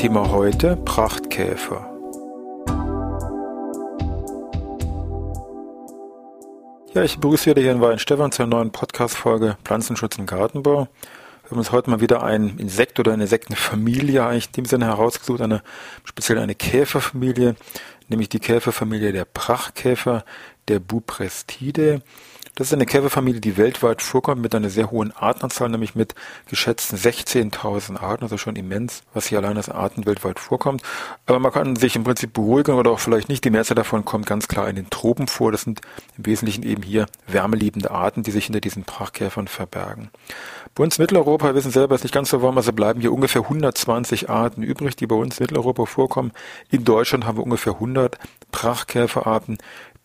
Thema heute Prachtkäfer. Ja, ich begrüße wieder hier in Weihenstefan zur neuen Podcast-Folge Pflanzenschutz im Gartenbau. Wir haben uns heute mal wieder ein Insekt oder eine Insektenfamilie eigentlich in dem Sinne herausgesucht, eine, speziell eine Käferfamilie, nämlich die Käferfamilie der Prachtkäfer, der Buprestidae. Das ist eine Käferfamilie, die weltweit vorkommt mit einer sehr hohen Artenanzahl, nämlich mit geschätzten 16.000 Arten, also schon immens, was hier allein als Arten weltweit vorkommt. Aber man kann sich im Prinzip beruhigen oder auch vielleicht nicht. Die Mehrzahl davon kommt ganz klar in den Tropen vor. Das sind im Wesentlichen eben hier wärmeliebende Arten, die sich hinter diesen Prachtkäfern verbergen. Bei uns in Mitteleuropa, wir wissen selber, ist nicht ganz so warm, also bleiben hier ungefähr 120 Arten übrig, die bei uns in Mitteleuropa vorkommen. In Deutschland haben wir ungefähr 100 Prachtkäferarten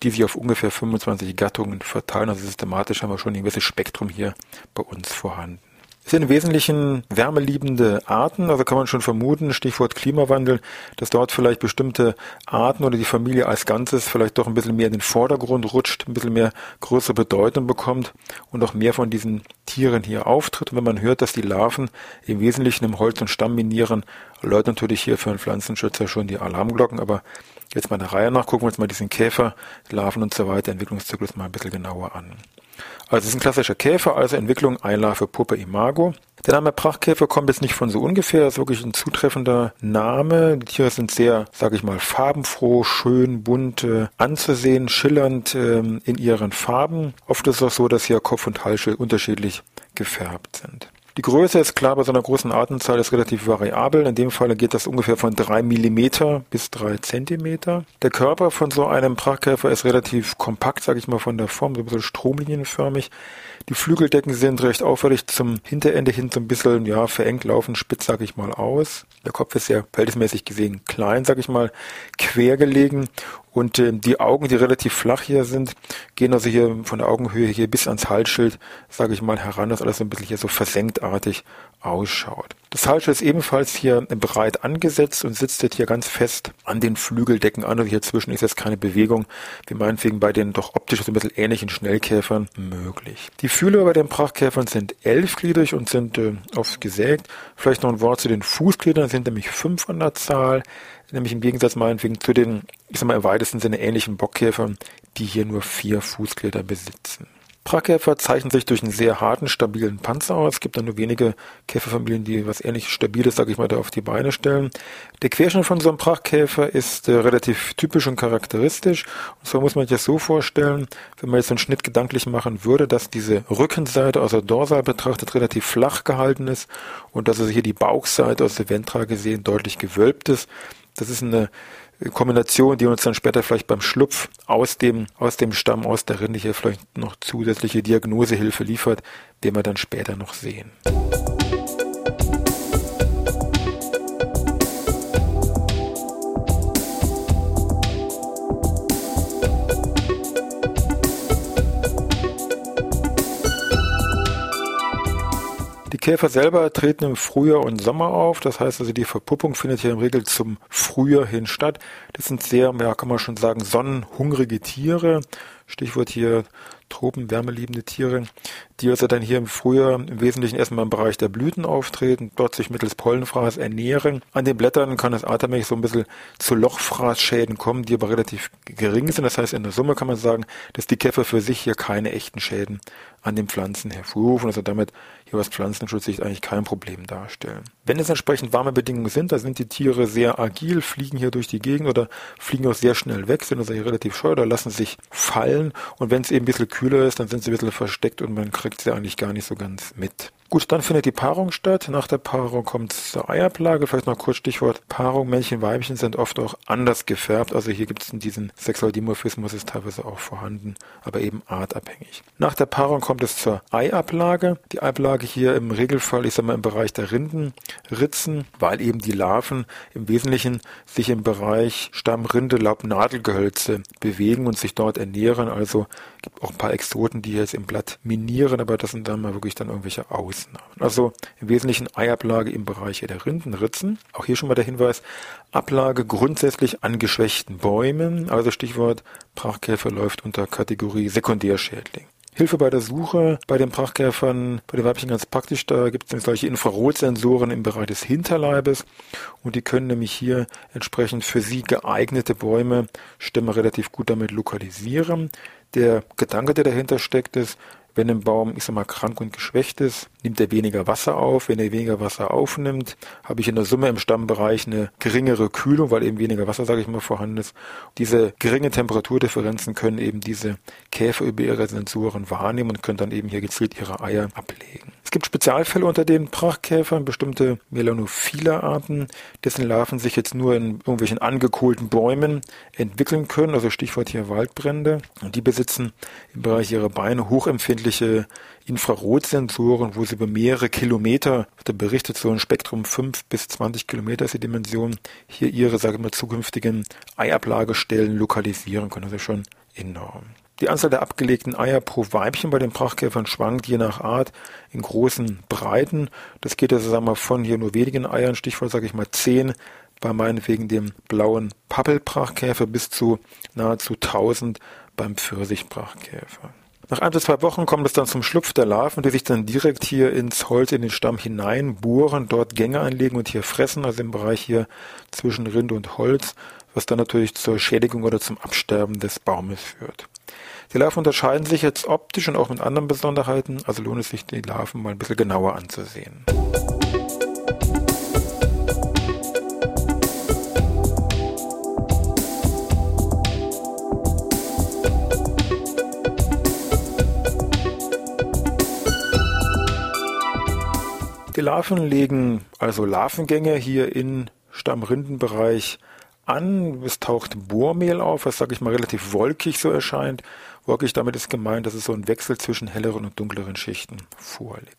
die sich auf ungefähr 25 Gattungen verteilen. Also systematisch haben wir schon ein gewisses Spektrum hier bei uns vorhanden. Sind im Wesentlichen wärmeliebende Arten, also kann man schon vermuten, Stichwort Klimawandel, dass dort vielleicht bestimmte Arten oder die Familie als Ganzes vielleicht doch ein bisschen mehr in den Vordergrund rutscht, ein bisschen mehr größere Bedeutung bekommt und auch mehr von diesen Tieren hier auftritt. Und wenn man hört, dass die Larven im Wesentlichen im Holz und Stamm minieren, läutet natürlich hier für einen Pflanzenschützer schon die Alarmglocken, aber jetzt mal der Reihe nach gucken wir uns mal diesen Käfer, Larven und so weiter, Entwicklungszyklus mal ein bisschen genauer an. Also es ist ein klassischer Käfer, also Entwicklung Einlarve Puppe Imago. Der Name Prachtkäfer kommt jetzt nicht von so ungefähr, ist wirklich ein zutreffender Name. Die Tiere sind sehr, sage ich mal, farbenfroh, schön, bunt äh, anzusehen, schillernd ähm, in ihren Farben. Oft ist es auch so, dass hier Kopf und Hals unterschiedlich gefärbt sind. Die Größe ist klar bei so einer großen Artenzahl ist relativ variabel. In dem Fall geht das ungefähr von drei Millimeter bis drei Zentimeter. Der Körper von so einem Prachtkäfer ist relativ kompakt, sage ich mal, von der Form, so ein bisschen stromlinienförmig. Die Flügeldecken sind recht auffällig zum Hinterende hin so ein bisschen, ja, verengt laufen, spitz, sage ich mal, aus. Der Kopf ist ja verhältnismäßig gesehen klein, sage ich mal, quer gelegen und äh, die Augen, die relativ flach hier sind, gehen also hier von der Augenhöhe hier bis ans Halsschild, sage ich mal, heran, dass alles so ein bisschen hier so versenktartig ausschaut. Das Halsschild ist ebenfalls hier breit angesetzt und sitzt jetzt hier ganz fest an den Flügeldecken an. Und hier zwischen ist jetzt keine Bewegung, wie meinetwegen bei den doch optisch so ein bisschen ähnlichen Schnellkäfern möglich. Die Fühler bei den Prachtkäfern sind elfgliedrig und sind äh, oft gesägt. Vielleicht noch ein Wort zu den Fußgliedern, sind nämlich fünf an der Zahl nämlich im Gegensatz meinetwegen zu den, ich sag mal, im weitesten Sinne ähnlichen Bockkäfern, die hier nur vier Fußglieder besitzen. Prachtkäfer zeichnen sich durch einen sehr harten, stabilen Panzer aus. Es gibt dann nur wenige Käferfamilien, die was ähnlich Stabiles, sage ich mal, da auf die Beine stellen. Der Querschnitt von so einem Prachtkäfer ist äh, relativ typisch und charakteristisch. Und zwar muss man sich das so vorstellen, wenn man jetzt einen Schnitt gedanklich machen würde, dass diese Rückenseite aus der Dorsal betrachtet relativ flach gehalten ist und dass also hier die Bauchseite aus der Ventra gesehen deutlich gewölbt ist. Das ist eine Kombination, die uns dann später vielleicht beim Schlupf aus dem, aus dem Stamm, aus der Rinde hier vielleicht noch zusätzliche Diagnosehilfe liefert, den wir dann später noch sehen. Käfer selber treten im Frühjahr und Sommer auf. Das heißt also, die Verpuppung findet hier im Regel zum Frühjahr hin statt. Das sind sehr, ja, kann man schon sagen, sonnenhungrige Tiere. Stichwort hier Tropen, wärmeliebende Tiere, die also dann hier im Frühjahr im Wesentlichen erstmal im Bereich der Blüten auftreten, dort sich mittels Pollenfraß ernähren. An den Blättern kann es atemmäßig so ein bisschen zu Lochfraßschäden kommen, die aber relativ gering sind. Das heißt, in der Summe kann man sagen, dass die Käfer für sich hier keine echten Schäden an den Pflanzen hervorrufen, also damit hier aus Pflanzenschutzsicht eigentlich kein Problem darstellen. Wenn es entsprechend warme Bedingungen sind, da sind die Tiere sehr agil, fliegen hier durch die Gegend oder fliegen auch sehr schnell weg, sind also hier relativ scheu oder lassen sich fallen und wenn es eben ein bisschen kühler ist, dann sind sie ein bisschen versteckt und man kriegt sie eigentlich gar nicht so ganz mit. Gut, dann findet die Paarung statt. Nach der Paarung kommt es zur Eiablage. Vielleicht noch kurz Stichwort Paarung. Männchen, Weibchen sind oft auch anders gefärbt. Also hier gibt es diesen Sexualdimorphismus ist teilweise auch vorhanden, aber eben artabhängig. Nach der Paarung kommt es zur Eiablage. Die Eiablage hier im Regelfall, ich sag mal, im Bereich der Rindenritzen, weil eben die Larven im Wesentlichen sich im Bereich Stamm, Rinde, Laub, Nadelgehölze bewegen und sich dort ernähren. Also gibt auch ein paar Exoten, die jetzt im Blatt minieren, aber das sind dann mal wirklich dann irgendwelche Aus Ausnahmen. Also im Wesentlichen Eiablage im Bereich der Rindenritzen. Auch hier schon mal der Hinweis, Ablage grundsätzlich an geschwächten Bäumen, also Stichwort Prachtkäfer läuft unter Kategorie Sekundärschädling. Hilfe bei der Suche bei den Prachtkäfern, bei den Weibchen ganz praktisch. Da gibt es solche Infrarotsensoren im Bereich des Hinterleibes und die können nämlich hier entsprechend für sie geeignete Bäume Stämme relativ gut damit lokalisieren. Der Gedanke, der dahinter steckt, ist, wenn ein Baum, ich sag mal, krank und geschwächt ist, nimmt er weniger Wasser auf. Wenn er weniger Wasser aufnimmt, habe ich in der Summe im Stammbereich eine geringere Kühlung, weil eben weniger Wasser, sage ich mal, vorhanden ist. Diese geringen Temperaturdifferenzen können eben diese Käfer über ihre Sensoren wahrnehmen und können dann eben hier gezielt ihre Eier ablegen. Es gibt Spezialfälle unter den Prachtkäfern, bestimmte melanophile Arten, dessen Larven sich jetzt nur in irgendwelchen angekohlten Bäumen entwickeln können, also Stichwort hier Waldbrände. Und die besitzen im Bereich ihrer Beine hochempfindliche Infrarotsensoren, wo sie über mehrere Kilometer, wird berichtet, so ein Spektrum 5 bis 20 Kilometer ist die Dimension, hier ihre, sage ich mal, zukünftigen Eiablagestellen lokalisieren können. Also schon enorm. Die Anzahl der abgelegten Eier pro Weibchen bei den Prachtkäfern schwankt je nach Art in großen Breiten. Das geht also sagen wir, von hier nur wenigen Eiern, Stichwort sage ich mal zehn, bei meinetwegen dem blauen Pappelprachtkäfer bis zu nahezu 1000 beim Pfirsichprachtkäfer. Nach ein bis zwei Wochen kommt es dann zum Schlupf der Larven, die sich dann direkt hier ins Holz, in den Stamm hineinbohren, dort Gänge anlegen und hier fressen, also im Bereich hier zwischen Rinde und Holz, was dann natürlich zur Schädigung oder zum Absterben des Baumes führt. Die Larven unterscheiden sich jetzt optisch und auch mit anderen Besonderheiten, also lohnt es sich, die Larven mal ein bisschen genauer anzusehen. Die Larven legen also Larvengänge hier in Stammrindenbereich an. Es taucht Bohrmehl auf, was, sage ich mal, relativ wolkig so erscheint. Wolkig damit ist gemeint, dass es so ein Wechsel zwischen helleren und dunkleren Schichten vorliegt.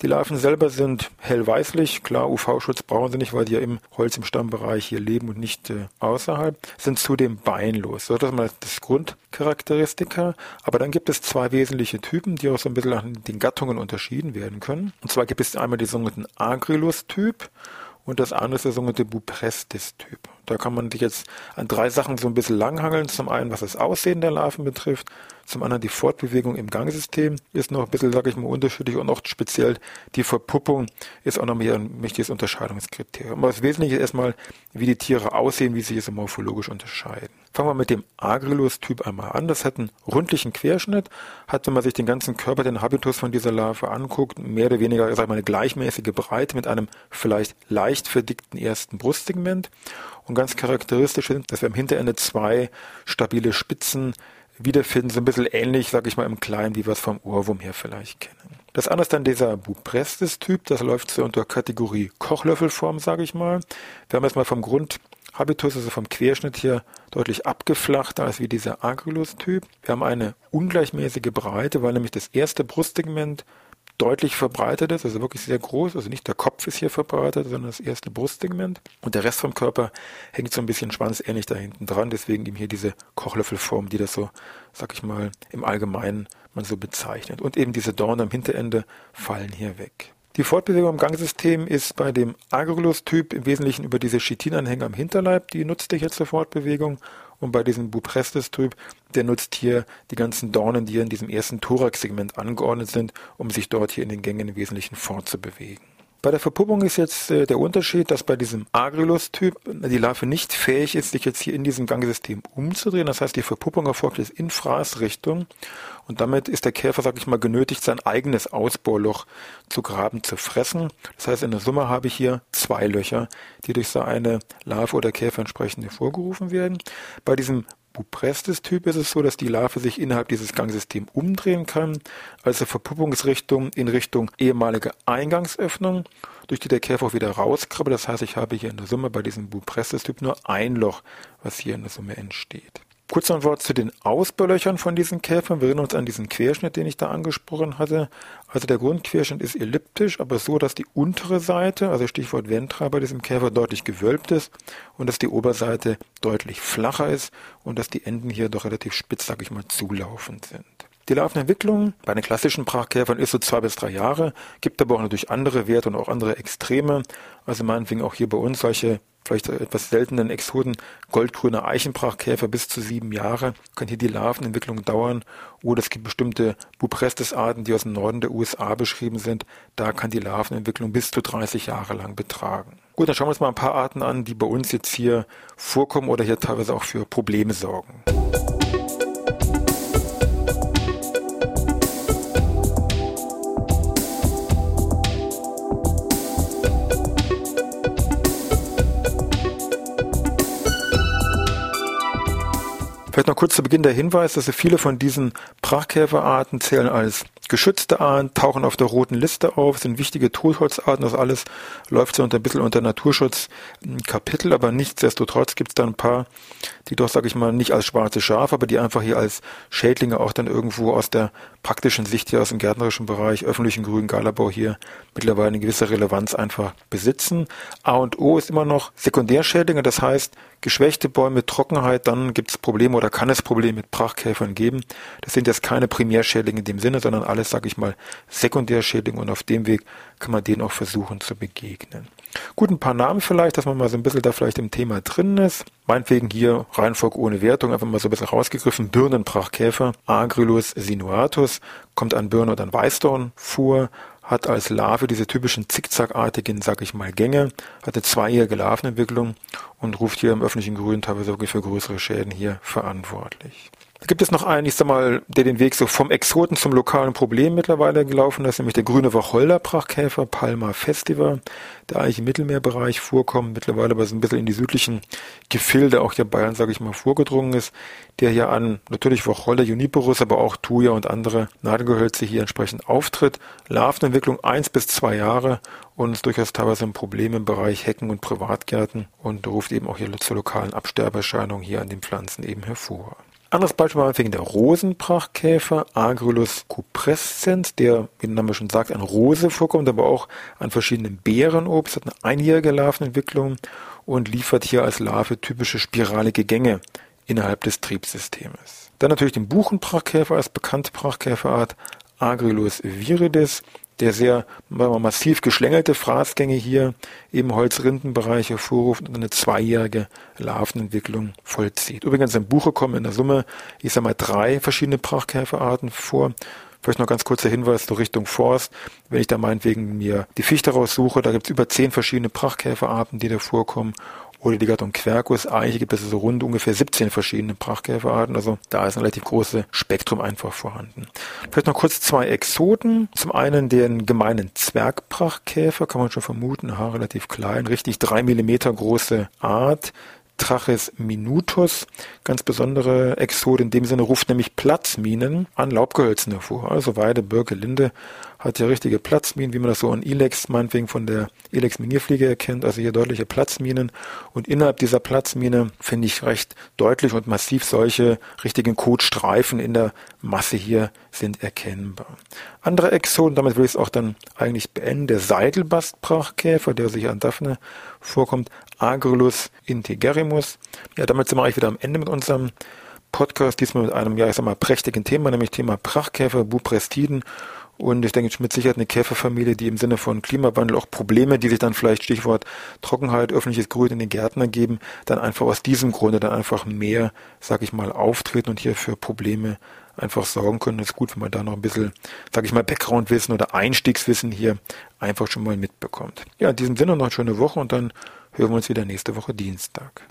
Die Larven selber sind hellweißlich. Klar, UV-Schutz brauchen sie nicht, weil die ja im Holz im Stammbereich hier leben und nicht äh, außerhalb. Sind zudem beinlos. So, das ist mal das Grundcharakteristika. Aber dann gibt es zwei wesentliche Typen, die auch so ein bisschen an den Gattungen unterschieden werden können. Und zwar gibt es einmal den sogenannten Agrilus-Typ und das andere ist der sogenannte Buprestis-Typ. Da kann man sich jetzt an drei Sachen so ein bisschen langhangeln. Zum einen, was das Aussehen der Larven betrifft. Zum anderen die Fortbewegung im Gangsystem ist noch ein bisschen, sage ich mal, unterschiedlich und auch speziell die Verpuppung ist auch noch mehr ein wichtiges Unterscheidungskriterium. Aber das Wesentliche ist erstmal, wie die Tiere aussehen, wie sie sich morphologisch unterscheiden. Fangen wir mit dem Agrilus-Typ einmal an. Das hat einen rundlichen Querschnitt, hat, wenn man sich den ganzen Körper, den Habitus von dieser Larve anguckt, mehr oder weniger, sag ich mal, eine gleichmäßige Breite mit einem vielleicht leicht verdickten ersten Brustsegment. Und ganz charakteristisch ist, dass wir am Hinterende zwei stabile Spitzen wiederfinden, so ein bisschen ähnlich, sag ich mal, im Kleinen, wie wir es vom Ohrwurm her vielleicht kennen. Das andere ist dann dieser Buprestis-Typ, das läuft so unter Kategorie Kochlöffelform, sage ich mal. Wir haben jetzt mal vom Grund Habitus, also vom Querschnitt hier deutlich abgeflachter als wie dieser Agrilus-Typ. Wir haben eine ungleichmäßige Breite, weil nämlich das erste Brustsegment deutlich verbreitet ist, also wirklich sehr groß. Also nicht der Kopf ist hier verbreitet, sondern das erste Brustsegment. Und der Rest vom Körper hängt so ein bisschen schwanzähnlich da hinten dran. Deswegen eben hier diese Kochlöffelform, die das so, sag ich mal, im Allgemeinen man so bezeichnet. Und eben diese Dornen am Hinterende fallen hier weg. Die Fortbewegung im Gangsystem ist bei dem Agrolus-Typ im Wesentlichen über diese Chitinanhänger am Hinterleib, die nutzt er jetzt zur Fortbewegung. Und bei diesem Buprestis-Typ, der nutzt hier die ganzen Dornen, die in diesem ersten Thorax-Segment angeordnet sind, um sich dort hier in den Gängen im Wesentlichen fortzubewegen. Bei der Verpuppung ist jetzt äh, der Unterschied, dass bei diesem Agrilus-Typ die Larve nicht fähig ist, sich jetzt hier in diesem Gangsystem umzudrehen. Das heißt, die Verpuppung erfolgt jetzt in Fraßrichtung und damit ist der Käfer, sag ich mal, genötigt, sein eigenes Ausbohrloch zu graben, zu fressen. Das heißt, in der Summe habe ich hier zwei Löcher, die durch so eine Larve oder Käfer entsprechend hervorgerufen werden. Bei diesem Buprestis-Typ ist es so, dass die Larve sich innerhalb dieses Gangsystems umdrehen kann, also Verpuppungsrichtung in Richtung ehemalige Eingangsöffnung, durch die der Käfer auch wieder rauskrabbelt. Das heißt, ich habe hier in der Summe bei diesem Buprestis-Typ nur ein Loch, was hier in der Summe entsteht. Kurz noch ein Wort zu den Ausbaulöchern von diesen Käfern. Wir erinnern uns an diesen Querschnitt, den ich da angesprochen hatte. Also der Grundquerschnitt ist elliptisch, aber so, dass die untere Seite, also Stichwort Ventral bei diesem Käfer, deutlich gewölbt ist und dass die Oberseite deutlich flacher ist und dass die Enden hier doch relativ spitz, sag ich mal, zulaufend sind. Die Larvenentwicklung bei den klassischen Brachkäfern ist so zwei bis drei Jahre, gibt aber auch natürlich andere Werte und auch andere Extreme. Also meinetwegen auch hier bei uns solche vielleicht etwas seltenen Exoden, goldgrüne Eichenbrachkäfer bis zu sieben Jahre, kann hier die Larvenentwicklung dauern. Oder es gibt bestimmte Buprestis-Arten, die aus dem Norden der USA beschrieben sind. Da kann die Larvenentwicklung bis zu 30 Jahre lang betragen. Gut, dann schauen wir uns mal ein paar Arten an, die bei uns jetzt hier vorkommen oder hier teilweise auch für Probleme sorgen. Vielleicht noch kurz zu Beginn der Hinweis, dass viele von diesen Prachtkäferarten zählen als geschützte Arten, tauchen auf der roten Liste auf, sind wichtige Totholzarten. Das alles läuft so ein bisschen unter Naturschutzkapitel, aber nichtsdestotrotz gibt es da ein paar, die doch, sage ich mal, nicht als schwarze Schafe, aber die einfach hier als Schädlinge auch dann irgendwo aus der praktischen Sicht hier aus dem gärtnerischen Bereich, öffentlichen grünen Galabau hier mittlerweile eine gewisse Relevanz einfach besitzen. A und O ist immer noch Sekundärschädlinge, das heißt, geschwächte Bäume Trockenheit, dann gibt es Probleme oder kann es Probleme mit Prachtkäfern geben. Das sind jetzt keine Primärschädlinge in dem Sinne, sondern alles, sage ich mal, Sekundärschädlinge und auf dem Weg kann man denen auch versuchen zu begegnen. Gut, ein paar Namen vielleicht, dass man mal so ein bisschen da vielleicht im Thema drin ist. Meinetwegen hier Reihenfolge ohne Wertung, einfach mal so ein bisschen rausgegriffen. Birnenprachkäfer, Agrilus sinuatus, kommt an Birne oder an Weißdorn vor, hat als Larve diese typischen zickzackartigen, sag ich mal, Gänge, hatte zweijährige Larvenentwicklung und ruft hier im öffentlichen Grün teilweise wirklich für größere Schäden hier verantwortlich. Da gibt es noch einen, ich sag mal, der den Weg so vom Exoten zum lokalen Problem mittlerweile gelaufen ist, nämlich der grüne Wacholderbrachkäfer, Palma festiva, der eigentlich im Mittelmeerbereich vorkommt, mittlerweile aber so ein bisschen in die südlichen Gefilde, auch hier Bayern, sage ich mal, vorgedrungen ist, der hier an natürlich Wacholder, Juniperus, aber auch Thuja und andere Nadelgehölze hier entsprechend auftritt. Larvenentwicklung eins bis zwei Jahre und ist durchaus teilweise ein Problem im Bereich Hecken und Privatgärten und ruft eben auch hier zur lokalen Absterbeerscheinung hier an den Pflanzen eben hervor. Anderes Beispiel war wegen der Rosenprachtkäfer, Agrulus cuprescens, der, wie der Name schon sagt, an Rose vorkommt, aber auch an verschiedenen Beerenobst, hat eine einjährige Larvenentwicklung und liefert hier als Larve typische spiralige Gänge innerhalb des Triebsystems. Dann natürlich den Buchenprachtkäfer als bekannte Prachtkäferart, Agrilus viridis, der sehr massiv geschlängelte Fraßgänge hier im Holzrindenbereich hervorruft und eine zweijährige Larvenentwicklung vollzieht. Übrigens im Buche kommen in der Summe, ich sag mal, drei verschiedene Prachtkäferarten vor. Vielleicht noch ganz kurzer Hinweis zur Richtung Forst. Wenn ich da meinetwegen mir die Fichte raussuche, da gibt es über zehn verschiedene Prachtkäferarten, die da vorkommen oder die Gattung Quercus. Eigentlich gibt es so rund ungefähr 17 verschiedene Prachtkäferarten. Also da ist ein relativ großes Spektrum einfach vorhanden. Vielleicht noch kurz zwei Exoten. Zum einen den gemeinen Zwergprachtkäfer, kann man schon vermuten, Haar relativ klein, richtig drei Millimeter große Art. Trachis minutus, ganz besondere Exot in dem Sinne, ruft nämlich Platzminen an Laubgehölzen hervor. Also Weide, Birke, Linde hat ja richtige Platzminen, wie man das so an Ilex meinetwegen von der Ilex-Minierfliege erkennt, also hier deutliche Platzminen. Und innerhalb dieser Platzmine finde ich recht deutlich und massiv solche richtigen Kotstreifen in der Masse hier sind erkennbar. Andere Exoten, damit will ich es auch dann eigentlich beenden, der Seidelbastbrachkäfer, der sich an Daphne vorkommt, Agrulus integerimus. Ja, damit sind wir eigentlich wieder am Ende mit unserem Podcast, diesmal mit einem, ja, ich sag mal, prächtigen Thema, nämlich Thema Prachtkäfer, Buprestiden und ich denke mit Sicherheit eine Käferfamilie, die im Sinne von Klimawandel auch Probleme, die sich dann vielleicht Stichwort Trockenheit, öffentliches Grün in den Gärten ergeben, dann einfach aus diesem Grunde dann einfach mehr, sag ich mal, auftreten und hier für Probleme einfach sorgen können. Das ist gut, wenn man da noch ein bisschen, sag ich mal, Backgroundwissen oder Einstiegswissen hier einfach schon mal mitbekommt. Ja, in diesem Sinne noch eine schöne Woche und dann hören wir uns wieder nächste Woche Dienstag.